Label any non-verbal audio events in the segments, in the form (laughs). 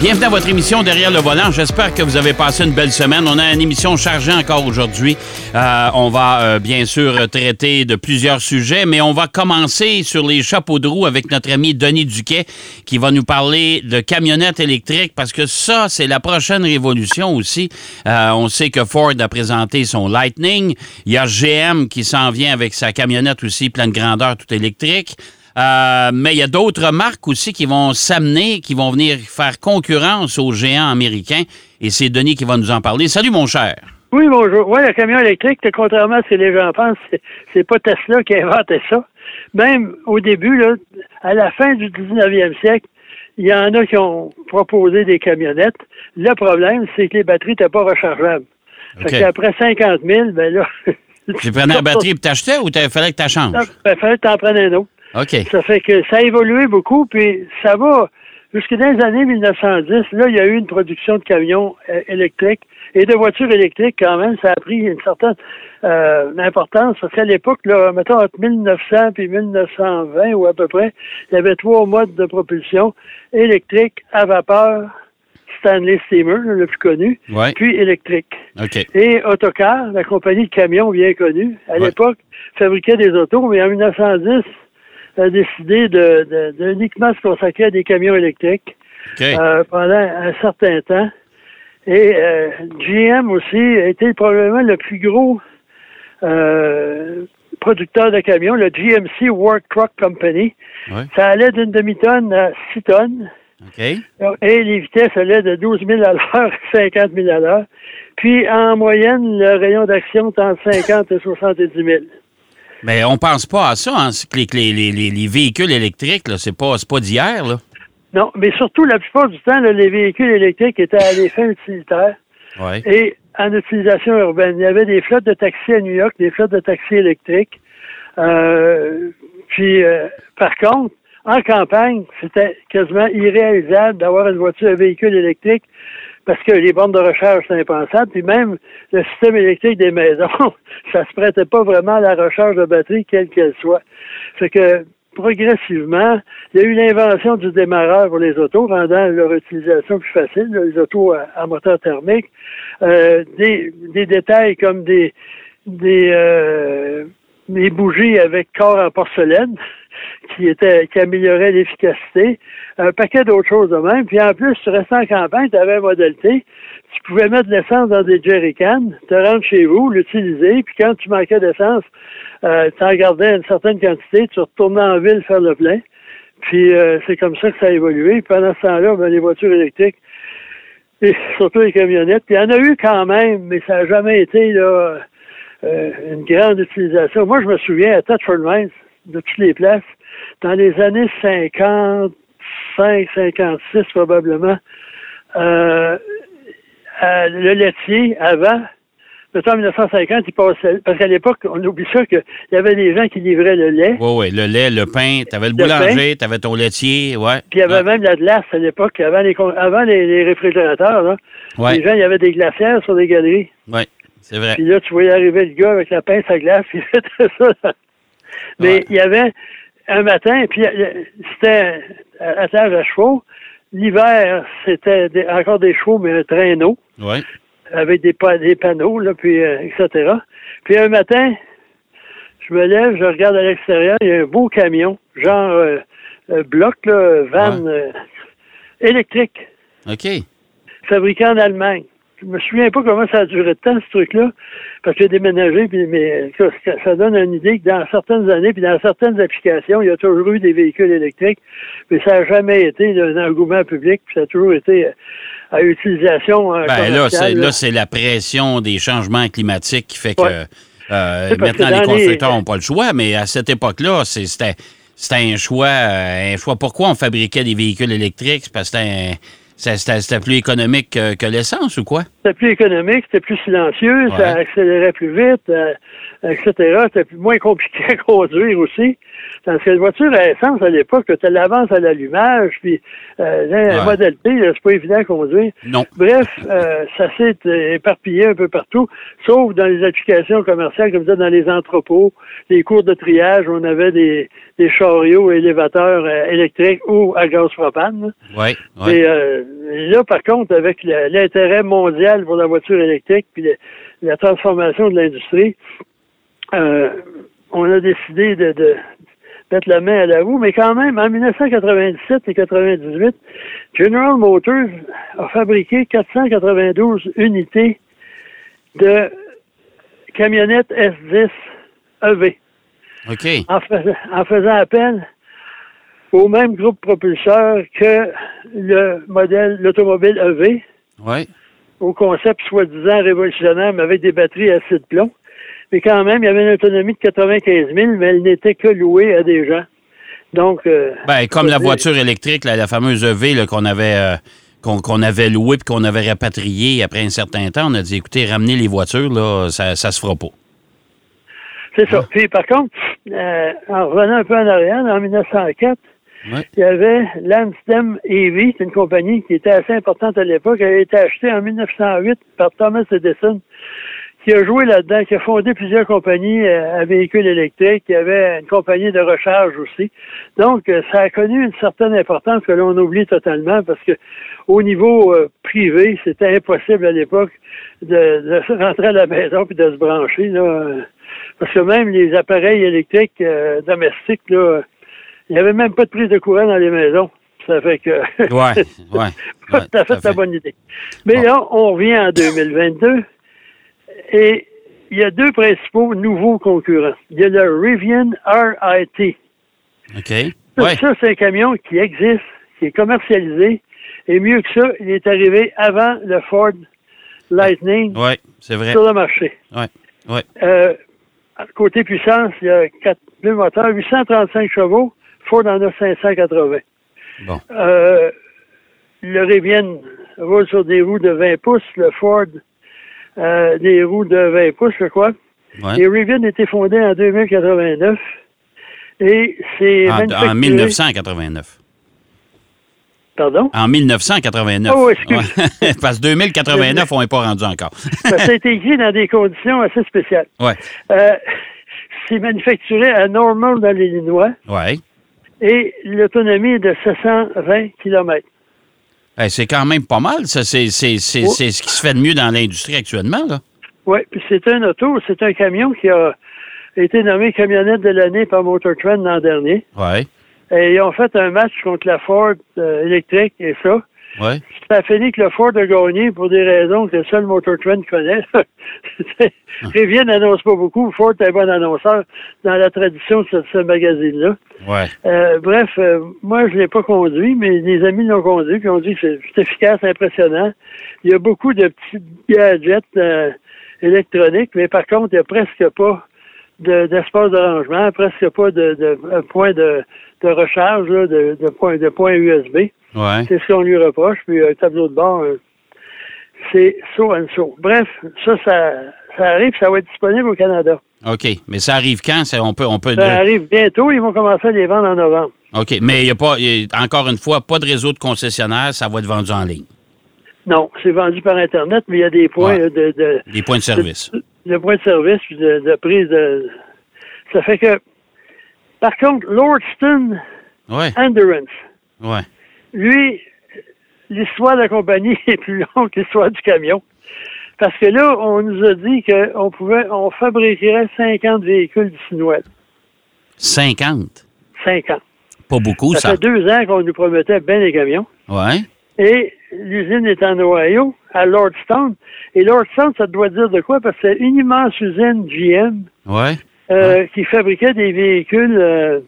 Bienvenue à votre émission Derrière le volant. J'espère que vous avez passé une belle semaine. On a une émission chargée encore aujourd'hui. Euh, on va euh, bien sûr traiter de plusieurs sujets, mais on va commencer sur les chapeaux de roue avec notre ami Denis Duquet qui va nous parler de camionnettes électriques parce que ça, c'est la prochaine révolution aussi. Euh, on sait que Ford a présenté son Lightning. Il y a GM qui s'en vient avec sa camionnette aussi pleine grandeur tout électrique. Euh, mais il y a d'autres marques aussi qui vont s'amener, qui vont venir faire concurrence aux géants américains. Et c'est Denis qui va nous en parler. Salut, mon cher. Oui, bonjour. Oui, le camion électrique, contrairement à ce que les gens pensent, c'est pas Tesla qui a inventé ça. Même au début, là, à la fin du 19e siècle, il y en a qui ont proposé des camionnettes. Le problème, c'est que les batteries n'étaient pas rechargeables. Okay. Fait qu'après 50 000, ben là... tu prenais la (laughs) batterie et t'achetais ou il fallait que tu changes? Il fallait que tu en prennes un autre. Ça fait que ça a évolué beaucoup, puis ça va jusque dans les années 1910. Là, il y a eu une production de camions euh, électriques et de voitures électriques quand même. Ça a pris une certaine euh, importance parce qu'à l'époque, là, mettons entre 1900 puis 1920 ou à peu près, il y avait trois modes de propulsion électrique, à vapeur, Stanley Steamer, le plus connu, puis électrique. Et Autocar, la compagnie de camions bien connue, à l'époque, fabriquait des autos, mais en 1910, a décidé de, de, uniquement se consacrer à des camions électriques euh, pendant un certain temps. Et euh, GM aussi a été probablement le plus gros euh, producteur de camions, le GMC Work Truck Company. Ça allait d'une demi-tonne à six tonnes. Et les vitesses allaient de 12 000 à l'heure à 50 000 à l'heure. Puis, en moyenne, le rayon d'action est entre 50 et 70 000. Mais on pense pas à ça, hein, les, les, les, véhicules électriques, c'est pas, pas d'hier. Non, mais surtout, la plupart du temps, les véhicules électriques étaient à des fins utilitaires et en utilisation urbaine. Il y avait des flottes de taxis à New York, des flottes de taxis électriques. Euh, puis, euh, par contre, en campagne, c'était quasiment irréalisable d'avoir une voiture, un véhicule électrique parce que les bornes de recharge, c'est impensable. Puis même le système électrique des maisons, (laughs) ça se prêtait pas vraiment à la recharge de batterie, quelle qu'elle soit. C'est que progressivement, il y a eu l'invention du démarreur pour les autos, rendant leur utilisation plus facile, les autos à, moteur thermique. Euh, des, des détails comme des des, euh, des bougies avec corps en porcelaine qui était qui améliorait l'efficacité, un paquet d'autres choses de même. Puis en plus, tu restais en campagne, tu avais un modèle T, tu pouvais mettre de l'essence dans des jerrycans, te rendre chez vous, l'utiliser, puis quand tu manquais d'essence, euh, tu en gardais une certaine quantité, tu retournais en ville faire le plein. Puis euh, c'est comme ça que ça a évolué. pendant ce temps-là, ben, les voitures électriques, et surtout les camionnettes, puis il y en a eu quand même, mais ça n'a jamais été euh, une grande utilisation. Moi, je me souviens à Tetford Mines, de toutes les places. Dans les années 55, 56 probablement, euh, le laitier, avant, en 1950, il passait. Parce qu'à l'époque, on oublie ça qu'il y avait des gens qui livraient le lait. Oui, oui, le lait, le pain, tu avais le, boulanger, tu avais ton laitier, ouais. Puis il y avait même la glace à l'époque, avant les, avant les, réfrigérateurs, là. Les gens, il y avait des glacières sur des galeries. Oui, c'est vrai. Puis là, tu voyais arriver le gars avec la pince à glace, (laughs) il faisait ça mais il y avait un matin, puis euh, c'était à tâche à chevaux. L'hiver, c'était encore des chevaux, mais un traîneau. Avec des, des panneaux, là, puis, euh, etc. Puis un matin, je me lève, je regarde à l'extérieur, il y a un beau camion, genre euh, bloc, là, van électrique. OK. Fabriqué en Allemagne je me souviens pas comment ça a duré de temps, ce truc-là, parce que j'ai déménagé, puis, mais ça, donne une idée que dans certaines années, puis dans certaines applications, il y a toujours eu des véhicules électriques, mais ça n'a jamais été un engouement public, puis ça a toujours été à utilisation euh, ben, là, c'est, la pression des changements climatiques qui fait que euh, maintenant les constructeurs n'ont pas le choix, mais à cette époque-là, c'était, c'était un choix, euh, un choix. Pourquoi on fabriquait des véhicules électriques? Parce que c'était un c'était plus économique que, l'essence ou quoi? C'était plus économique, c'était plus silencieux, ça accélérait plus vite, euh, etc. C'était moins compliqué à conduire aussi. Parce que la voiture à essence, à l'époque, tu l'avance à l'allumage, puis euh, un modèle P, c'est pas évident à conduire. Non. Bref, euh, ça s'est éparpillé un peu partout, sauf dans les applications commerciales, comme ça, dans les entrepôts, les cours de triage, on avait des, des chariots élévateurs euh, électriques ou à gaz propane. Oui. Ouais. Là, par contre, avec l'intérêt mondial pour la voiture électrique, puis la transformation de l'industrie, euh, on a décidé de, de, mettre la main à la roue, mais quand même, en 1997 et 98, General Motors a fabriqué 492 unités de camionnettes S10 EV. OK. En, faisant appel au même groupe propulseur que le modèle, l'automobile EV. Oui. Au concept soi-disant révolutionnaire, mais avec des batteries à acide plomb. Mais quand même, il y avait une autonomie de 95 000, mais elle n'était que louée à des gens. Donc. Euh, ben, comme la voiture électrique, la fameuse EV qu'on avait. Euh, qu'on avait louée puis qu'on avait rapatriée après un certain temps, on a dit écoutez, ramenez les voitures, là, ça, ça se fera pas. C'est ça. Ah. Puis par contre, euh, en revenant un peu en arrière, en 1904, il y avait Landstem EV, c'est une compagnie qui était assez importante à l'époque. Elle a été achetée en 1908 par Thomas Edison qui a joué là-dedans, qui a fondé plusieurs compagnies euh, à véhicules électriques, qui avait une compagnie de recharge aussi. Donc, euh, ça a connu une certaine importance que l'on oublie totalement parce que au niveau euh, privé, c'était impossible à l'époque de, rentrer à la maison puis de se brancher. Là, parce que même les appareils électriques domestiques, là, il n'y avait même pas de prise de courant dans les maisons. Ça fait que ouais, ouais, (laughs) ouais, fait, fait la bonne idée. Mais là, on revient en 2022 et il y a deux principaux nouveaux concurrents. Il y a le Rivian RIT. OK. Ça, c'est un camion qui existe, qui est commercialisé. Et mieux que ça, il est arrivé avant le Ford Lightning ouais, vrai. sur le marché. Ouais, ouais. Euh, côté puissance, il y a quatre, deux moteurs, 835 chevaux. Ford en a 580. Bon. Euh, le Rivian roule sur des roues de 20 pouces. Le Ford euh, des roues de 20 pouces, je crois. Ouais. Et Rivian a été fondé en 2089. Et c'est en, en 1989. Pardon? En 1989. Oh, excuse. (laughs) Parce que 2089, on n'est pas rendu encore. (laughs) ça a été écrit dans des conditions assez spéciales. Ouais. Euh, c'est manufacturé à Normal dans l'Illinois. Oui. Et l'autonomie est de 720 km c'est quand même pas mal. Ça, c'est, c'est, c'est, c'est ce qui se fait de mieux dans l'industrie actuellement, là. Oui, puis c'est un auto, c'est un camion qui a été nommé camionnette de l'année par Motor Trend l'an dernier. Oui. Et ils ont fait un match contre la Ford euh, électrique et ça. Ouais. Ça a fini que le Ford a gagné pour des raisons que seul Motor Trend connaît. (laughs) Rivian n'annonce pas beaucoup. Ford est un bon annonceur dans la tradition de ce, magazine-là. Ouais. Euh, bref, euh, moi, je ne l'ai pas conduit, mais les amis l'ont conduit, puis ont dit que c'est efficace, impressionnant. Il y a beaucoup de petits gadgets euh, électroniques, mais par contre, il n'y a presque pas d'espace de, rangement, presque pas de, de, point de, de recharge, là, de, de, point, de point USB. C'est ce qu'on lui reproche. Puis un tableau de bord, euh, c'est so and so. Bref, ça, ça, ça arrive, ça va être disponible au Canada. OK. Mais ça arrive quand? on peut, on peut ça arrive bientôt. Ils vont commencer à les vendre en novembre. OK. Mais il n'y a pas, encore une fois, pas de réseau de concessionnaires. Ça va être vendu en ligne. Non, c'est vendu par Internet, mais il y a des points de, de, Des points de service. De, points de service, puis de, prise de. Ça fait que. Par contre, Lordston ouais. Endurance. Ouais lui, l'histoire de la compagnie (laughs) est plus longue que l'histoire du camion. Parce que là, on nous a dit qu'on pouvait, on fabriquerait 50 véhicules d'ici Noël. 50? 50. Pas beaucoup, ça. Ça fait deux ans qu'on nous promettait bien des camions. Ouais. Et l'usine est en Ohio, à Lordstown. Et Lordstown, ça doit dire de quoi? Parce que c'est une immense usine GM ouais. Euh, qui fabriquait des véhicules euh,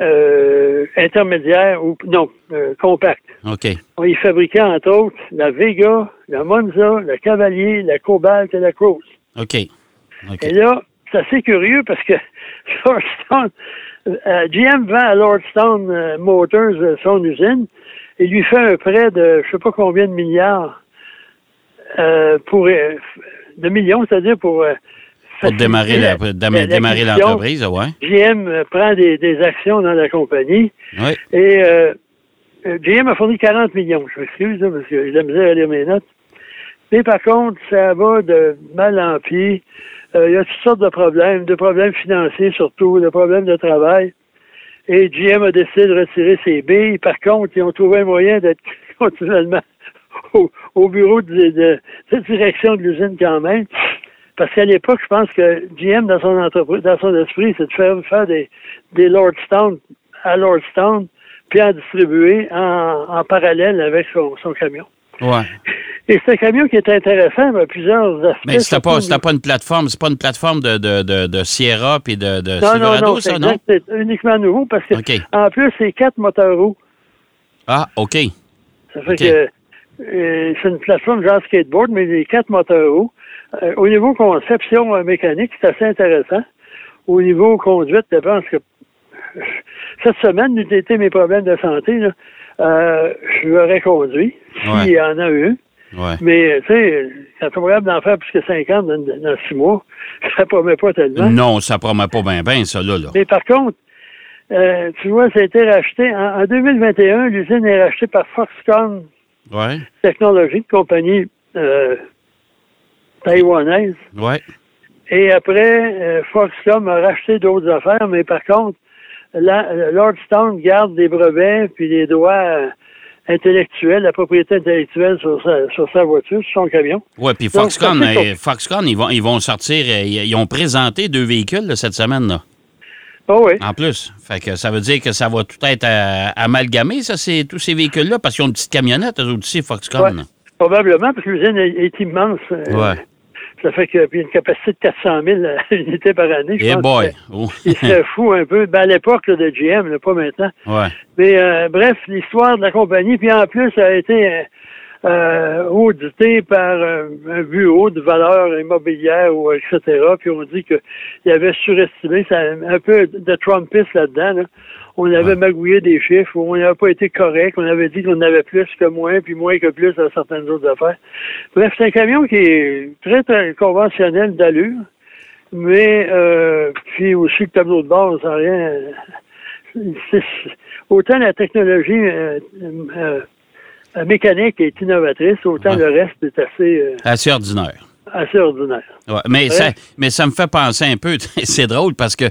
euh, intermédiaire ou non, euh, compact. OK. On y fabriquait entre autres la Vega, la Monza, la Cavalier, la Cobalt et la Cruise. OK. Et là, c'est assez curieux parce que (laughs) Lordstone, euh, GM vend à Lordstone Motors son usine il lui fait un prêt de je sais pas combien de milliards pour de millions, c'est-à-dire pour pour démarrer l'entreprise, ouais. GM prend des, actions dans la compagnie. Oui. Et GM a fourni 40 millions. Je m'excuse, parce que j'ai la misère à lire mes notes. Mais par contre, ça va de mal en pis. il y a toutes sortes de problèmes, de problèmes financiers surtout, de problèmes de travail. Et GM a décidé de retirer ses billes. Par contre, ils ont trouvé un moyen d'être (laughs) continuellement au, bureau de, de, direction de l'usine quand même. Parce qu'à l'époque, je pense que GM, dans son entreprise, dans son esprit, c'est de faire, faire des, des Lordstown à Lordstown, puis en distribuer en, parallèle avec son, camion. Ouais. (laughs) Et c'est un camion qui est intéressant à plusieurs aspects. Mais c'était pas, pas une plateforme, c'est pas une plateforme de, de, de, Sierra puis de, de non, Silverado, non, non, ça, non? C'est uniquement nouveau parce que, en plus, c'est quatre moteurs roues. Ah, OK. Ça fait que euh, c'est une plateforme genre skateboard, mais les quatre moteurs roues. Euh, au niveau conception euh, mécanique, c'est assez intéressant. Au niveau conduite, je pense que (laughs) cette semaine, n'eût été mes problèmes de santé, là, je l'aurais conduit s'il y en a eu. Mais, tu sais, quand tu capable d'en faire plus que 50 dans, dans, six mois, (laughs) ça promet pas tellement. Non, ça promet pas bien, bien, ça, là, là. Mais par contre, tu vois, ça a été racheté. En, en 2021, l'usine est rachetée par Foxconn ouais. technologie, compagnie euh, taïwanaise. Ouais. Et après, euh, Foxconn a racheté d'autres affaires, mais par contre, la, Lordstown garde des brevets puis des droits euh, intellectuels, la propriété intellectuelle sur sa, sur sa voiture, sur son camion. Oui, puis Foxconn, Foxconn, ils vont, ils vont sortir, ils ont présenté deux véhicules cette semaine. là. Oh oui. En plus. Fait que ça veut dire que ça va tout être euh, amalgamé, ça, c'est tous ces véhicules-là, parce qu'ils ont une petite camionnette, eux aussi, Foxconn. probablement, parce que l'usine est, immense. Euh, ouais. Ça fait qu'il y a une capacité de 400 000 (laughs) unités par année. Je eh boy! Oh. Il serait (laughs) fou un peu. Ben, à l'époque de GM, pas maintenant. Ouais. Mais euh, bref, l'histoire de la compagnie, puis en plus, ça a été euh, audité par un, bureau de valeur immobilière ou etc. Puis on dit qu'il avait surestimé, ça, un peu de Trumpiste là-dedans. Là. On avait magouillé des chiffres, on n'avait pas été correct, on avait dit qu'on avait plus que moins, puis moins que plus à certaines autres affaires. Bref, c'est un camion qui est très, très conventionnel d'allure, mais euh, puis aussi le tableau de bord, ça rien. autant la technologie euh, euh, la mécanique est innovatrice, autant le reste est assez... Assez ordinaire. Assez ordinaire. mais, ça, mais ça me fait penser un peu, (laughs) c'est drôle parce que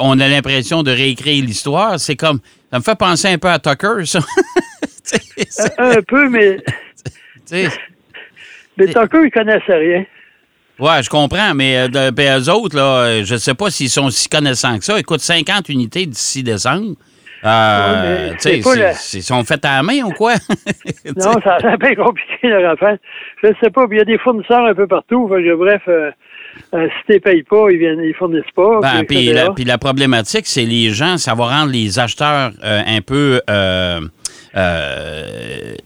on a l'impression de réécrire l'histoire. C'est comme, ça me fait penser un peu à Tucker, ça. (laughs) un, peu, mais... (laughs) mais Tucker, il connaissait rien. Ouais, je comprends, mais euh, ben, eux autres, là, euh, je ne sais pas s'ils sont si connaissants que ça. Écoute, 50 unités d'ici décembre. Euh, tu sais, ils sont faits à la main ou quoi? (laughs) non, ça a bien compliqué, leur affaire. Je ne sais pas, il y a des fournisseurs un peu partout. bref, euh, euh, si tu ne payes pas, ils viennent, ils fournissent pas. Ben, puis, la, puis la problématique, c'est les gens, ça va rendre les acheteurs un peu...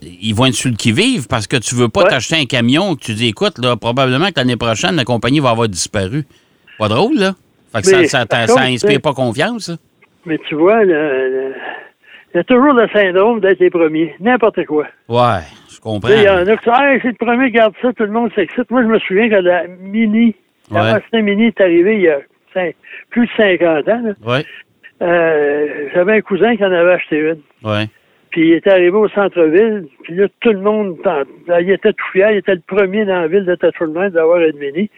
ils vont être sur le qui-vive parce que tu veux pas t'acheter un camion que tu dis, écoute, là, probablement que l'année prochaine, la compagnie va avoir disparu. Pas drôle, là? Fait que ça, ça, ça, inspire pas confiance, mais tu vois, il y a toujours le syndrome d'être les premiers. N'importe quoi. Ouais, je comprends. Il y en a qui disent, c'est le premier, garde ça, tout le monde s'excite. Moi, je me souviens quand la Mini, la ouais. Mini est arrivée il y a plus de 50 ans. Ouais. Euh, J'avais un cousin qui en avait acheté une. Ouais. Puis il était arrivé au centre-ville, puis là, tout le monde, il était tout fier, il était le premier dans la ville de Tatchurman d'avoir une Mini.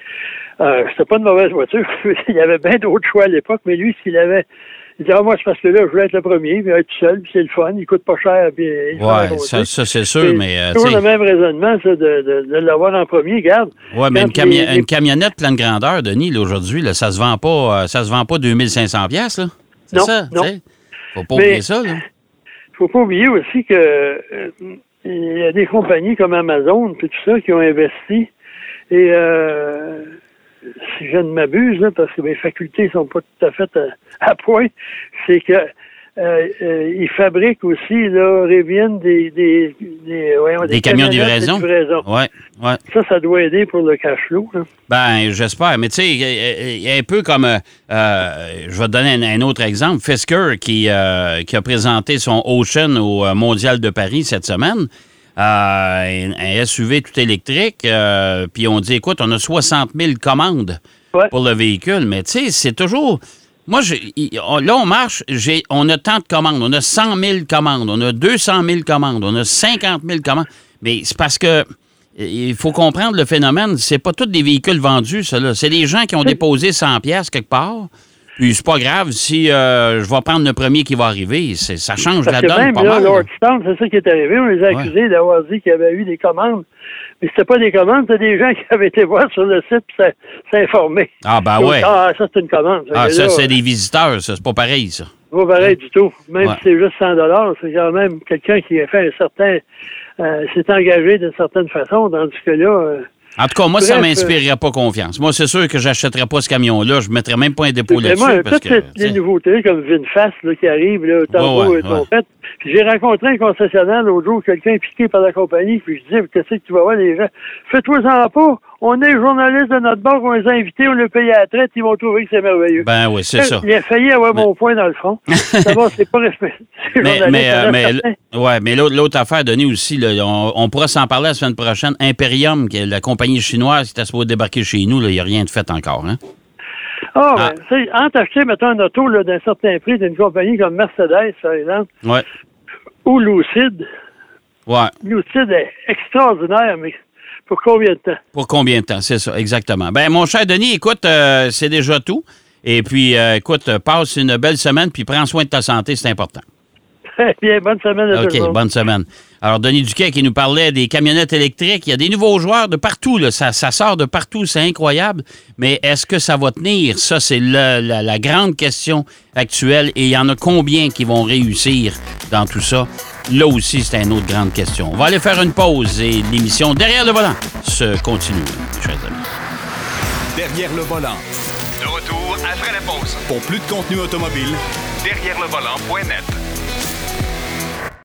Euh, C'était pas une mauvaise voiture, (laughs) il y avait bien d'autres choix à l'époque, mais lui, s'il avait il dit, ah, moi, c'est parce que là, je veux être le premier, puis être seul, puis c'est le fun, il coûte pas cher. Puis, ouais, ça, ça c'est sûr, mais. C'est toujours le même raisonnement, ça, de, de, de l'avoir en premier, garde. Ouais, mais une, une, camionnette pleine grandeur, Denis, aujourd'hui, ça se vend pas, euh, ça se vend pas 2500 pièces là. C'est ça, non. Faut pas oublier ça, là. Faut pas oublier aussi que euh, il y a des compagnies comme Amazon, puis tout ça, qui ont investi. Et euh, si je ne m'abuse, parce que mes facultés sont pas tout à fait à, point, c'est que euh, euh, ils fabriquent aussi, là, des, des, des, des, camions de livraison? Ouais, ouais. Ça, ça doit aider pour le cash flow. Ben, j'espère. Mais tu sais, il y a un peu comme, euh, je vais te donner un, autre exemple, Fisker qui, qui a présenté son Ocean au Mondial de Paris cette semaine. un, SUV tout électrique. puis on dit, écoute, on a 60 000 commandes pour le véhicule. Mais tu sais, c'est toujours moi, là, on marche, on a tant de commandes. On a 100 000 commandes, on a 200 000 commandes, on a 50 000 commandes. Mais c'est parce que il faut comprendre le phénomène. C'est pas tous des véhicules vendus, ça. C'est des gens qui ont déposé 100 pièces quelque part. Puis c'est pas grave si euh, je vais prendre le premier qui va arriver. Ça change la donne. Même, pas là, mal. Lord Stone, c'est ça qui est arrivé. On les a accusés d'avoir dit qu'il y avait eu des commandes mais c'était pas des commandes, c'était des gens (laughs) qui avaient été voir sur le site et s'informer. Ah, ben ouais. Ah, ça, c'est une commande. Ah, ça, c'est des visiteurs, ça. C'est pas pareil, ça. C'est pas pareil du tout. Même si c'est juste 100 c'est quand même quelqu'un qui a fait un certain. Euh, s'est engagé d'une certaine façon, tandis que là. Euh, en tout cas, moi, ça ne m'inspirerait pas confiance. Moi, c'est sûr que j'achèterais pas ce camion-là. Je mettrais même pas un dépôt là-dessus. Moi, toutes que, les nouveautés comme VinFast là, qui arrivent, là, tantôt ouais, ouais, Puis j'ai rencontré un concessionnaire l'autre jour, quelqu'un piqué par la compagnie, puis je disais, qu'est-ce que tu vas voir les gens? Fais-toi en pas. On est journaliste de notre banque, on les a invités, on les paye à la traite, ils vont trouver que c'est merveilleux. Ben oui, c'est ça. Il a failli avoir mon point dans le front. D'abord, (laughs) c'est pas respecté. Mais, mais, euh, mais, ouais, mais l'autre affaire, Denis, aussi, là, on, on, pourra s'en parler la semaine prochaine. Imperium, qui est la compagnie chinoise qui est supposée débarquer chez nous, il n'y a rien de fait encore. Hein? Ah, ah. ben, en t'acheter, mettons, un auto d'un certain prix d'une compagnie comme Mercedes, par exemple, ouais. ou Lucid, ouais. Lucid est extraordinaire, mais pour combien de temps? Pour combien de temps, c'est ça, exactement. Ben, mon cher Denis, écoute, euh, c'est déjà tout. Et puis, euh, écoute, passe une belle semaine, puis prends soin de ta santé, c'est important. Très (laughs) bien, bonne semaine à OK, bonne semaine. Alors, Denis Duquet qui nous parlait des camionnettes électriques. Il y a des nouveaux joueurs de partout. Là. Ça, sort de partout. C'est incroyable. Mais est-ce que ça va tenir? Ça, c'est la, la, grande question actuelle. Et il y en a combien qui vont réussir dans tout ça? Là aussi, c'est une autre grande question. On va aller faire une pause et l'émission Derrière le volant se continue, mes chers amis. Derrière le volant. De retour après la pause. Pour plus de contenu automobile, derrière le volant.net.